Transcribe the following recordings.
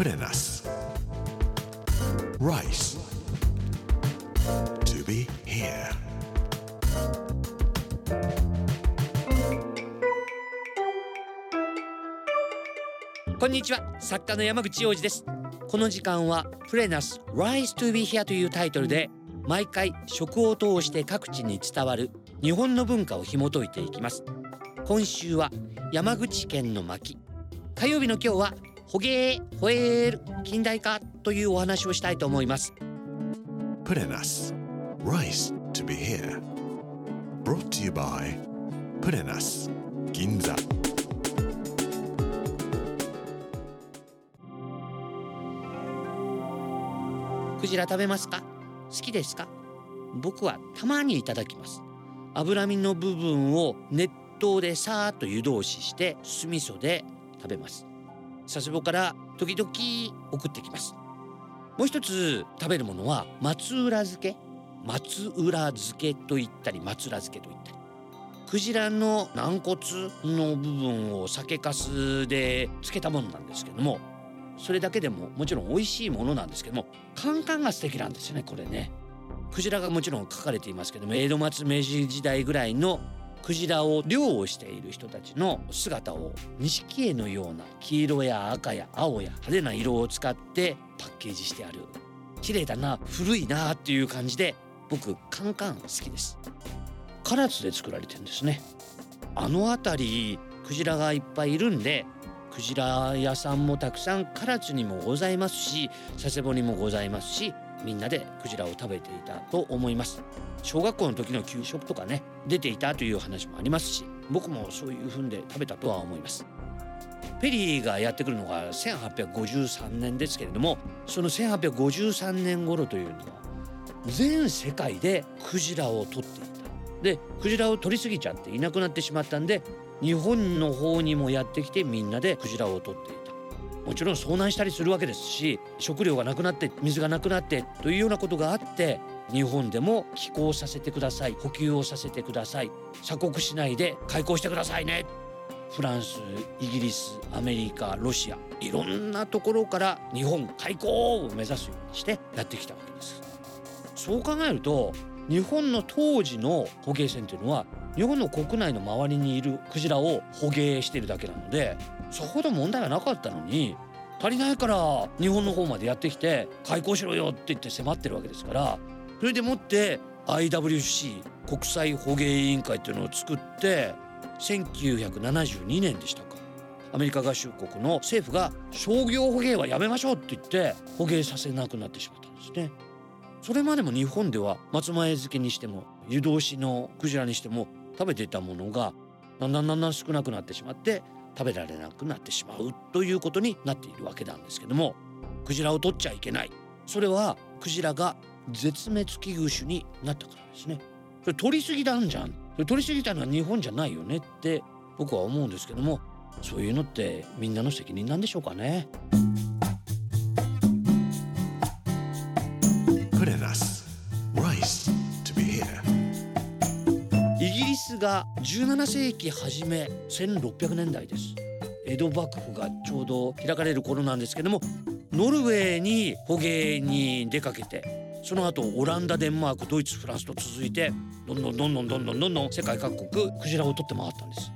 プレナス Rice. To be here. こんにちは。作家の山口洋二です。この時間はプレナス Rise to be here というタイトルで毎回食を通して各地に伝わる日本の文化を紐解いていきます。今週は山口県の巻。火曜日の今日はほげーほえーる近代化というお話をしたいと思います。プレナス Rice to be here. Brought to you by プレナス銀座クジラ食べますか？好きですか？僕はたまにいただきます。脂身の部分を熱湯でさーっと湯通しして酢味噌で食べます佐世保から時々送ってきます。もう一つ食べるものは松浦漬け。松浦漬けと言ったり松浦漬けと言ったり。クジラの軟骨の部分を酒粕で漬けたものなんですけどもそれだけでももちろん美味しいものなんですけどもカンカンが素敵なんですよねこれね。クジラがもちろん書かれていますけども江戸末明治時代ぐらいのクジラを漁をしている人たちの姿を錦絵のような黄色や赤や青や派手な色を使ってパッケージしてある。綺麗だな古いなっていう感じで僕カンカン好きです。唐津で作られてるんですね。あの辺りクジラがいっぱいいるんでクジラ屋さんもたくさん唐津にもございますし佐世保にもございますしみんなでクジラを食べていたと思います。小学校の時の給食とかね出ていたという話もありますし僕もそういう風で食べたとは思います。ペリーがやってくるのが1853年ですけれどもその1853年頃というのは全世界でクジラを取っていた。でクジラを取りすぎちゃっていなくなってしまったんで日本の方にもやってきてみんなでクジラを取っていた。もちろん遭難したりするわけですし食料がなくなって水がなくなってというようなことがあって日本でも寄港させてください補給をさせてください鎖国しないで開港してくださいね。フランスイギリスアメリカロシアいろんなところから日本開港を目指すようにしてやってきたわけです。そう考えると日本の当時の捕鯨船というのは日本の国内の周りにいるクジラを捕鯨しているだけなのでそほど問題はなかったのに足りないから日本の方までやってきて開港しろよって言って迫ってるわけですからそれでもって IWC 国際捕鯨委員会っていうのを作って1972年でしたかアメリカ合衆国の政府が商業捕鯨はやめましょうって言って捕鯨させなくなってしまったんですね。それまでも日本では松前漬けにしても湯通しのクジラにしても食べていたものがだんだんだんだん少なくなってしまって食べられなくなってしまうということになっているわけなんですけどもクジラを取っちゃいけない。それはクジラが絶滅危惧種になったからですね。それ取りすぎなんじゃん。それ取りすぎたのは日本じゃないよねって僕は思うんですけどもそういうのってみんなの責任なんでしょうかね。が17世紀初め1600年代です。江戸幕府がちょうど開かれる頃なんですけどもノルウェーに捕鯨に出かけてその後オランダデンマークドイツフランスと続いてどんどんどんどんどんどんどんどん世界各国クジラを取って回ったんです。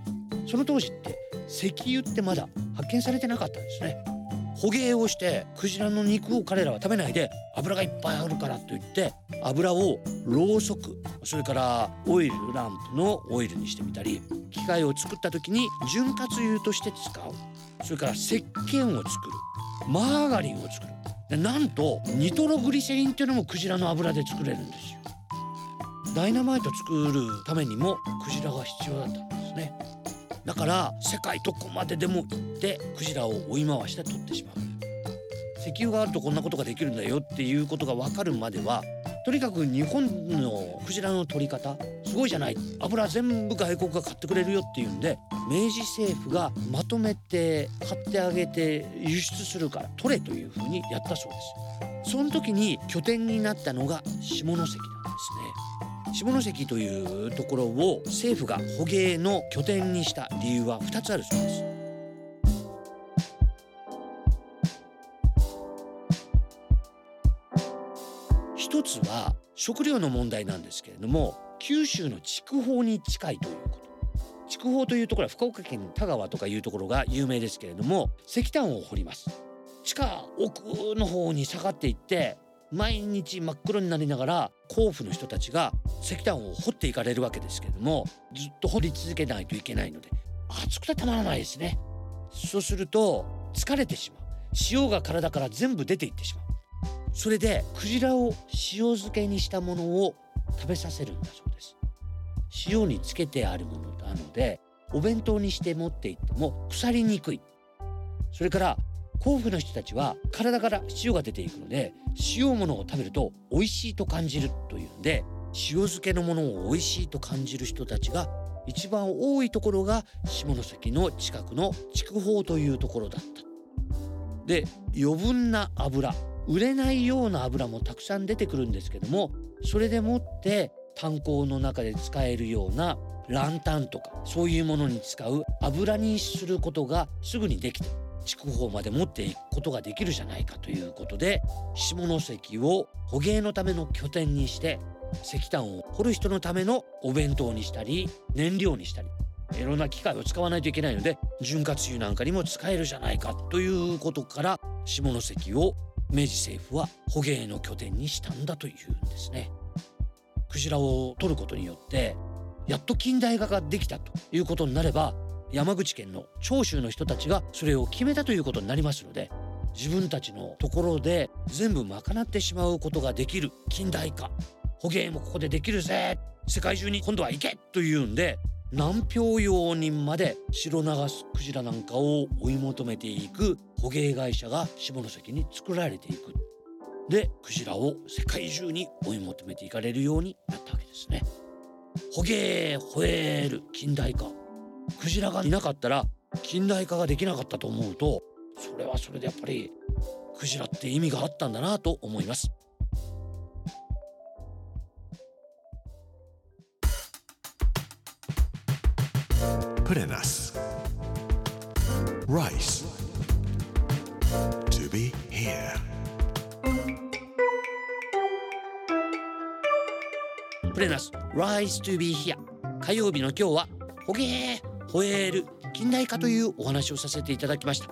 その当時って石油ってまだ発見されてなかったんですね。捕鯨をしてクジラの肉を彼らは食べないで油がいっぱいあるからといって油をろうそくそれからオイルランプのオイルにしてみたり機械を作った時に潤滑油として使う。それから石鹸を作る。マーガリンを作る。でなんとニトログリセリンっていうのもクジラの油で作れるんですよ。ダイナマイト作るためにもクジラが必要だったんですね。だから世界どこまででも行ってクジラを追い回して取ってしまう。石油があるとこんなことができるんだよっていうことが分かるまではとにかく日本のクジラの取り方すごいじゃない。油全部外国が買ってくれるよっていうんで明治政府がまとめて買ってあげて輸出するから取れというふうにやったそうです。その時に拠点になったのが下関なんですね。下関というところを政府が捕鯨の拠点にした理由は2つあるそうです。一つは食料の問題なんですけれども九州の筑豊に近いということ筑豊というところは福岡県田川とかいうところが有名ですけれども石炭を掘ります地下奥の方に下がっていって毎日真っ黒になりながら甲府の人たちが石炭を掘っていかれるわけですけれどもずっと掘り続けないといけないので暑くてたまらないですね。そうすると疲れてしまう。塩が体から全部出ていってしまう。それでクジラを塩漬けにしたものを食べさせるんだそうです。塩につけてあるものなのでお弁当にして持っていっても腐りにくい。それから甲府の人たちは体から塩が出ていくので塩物を食べると美味しいと感じるというんで塩漬けのものを美味しいと感じる人たちが一番多いところが下関の近くの筑豊というところだった。で余分な油売れないような油もたくさん出てくるんですけどもそれでもって炭鉱の中で使えるようなランタンとかそういうものに使う油にすることがすぐにできて筑豊まで持っていくことができるじゃないかということで下関を捕鯨のための拠点にして石炭を掘る人のためのお弁当にしたり燃料にしたりいろんな機械を使わないといけないので潤滑油なんかにも使えるじゃないかということから下関を明治政府は捕鯨の拠点にしたんだというんですね。クジラを取ることによってやっと近代化ができたということになれば山口県の長州の人たちがそれを決めたということになりますので自分たちのところで全部賄ってしまうことができる近代化。捕鯨もここでできるぜ。世界中に今度は行けというんで南氷洋にまで白長スクジラなんかを追い求めていく捕鯨会社が下関に作られていく。でクジラを世界中に追い求めていかれるようになったわけですね。捕鯨ホエール近代化。クジラがいなかったら近代化ができなかったと思うとそれはそれでやっぱりクジラって意味があったんだなと思います Put in us. Rice. To be here. プレナス Rise to be here 火曜日の今日は捕鯨ホエール近代化というお話をさせていただきました。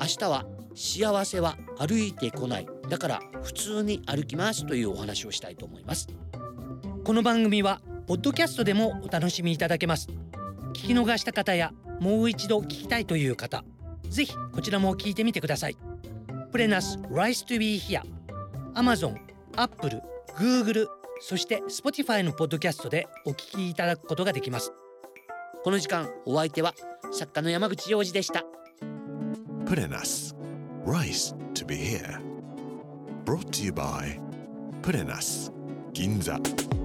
明日は幸せは歩いてこない。だから普通に歩きますというお話をしたいと思います。この番組はポッドキャストでもお楽しみいただけます。聞き逃した方やもう一度聞きたいという方ぜひこちらも聞いてみてください。プレナス Rise to be here Amazon、Apple、Google そして Spotify のポッドキャストでお聞きいただくことができます。この時間お相手は作家の山口洋二でした「レナス」「ライス・トゥ・ビ・ヒア」「・」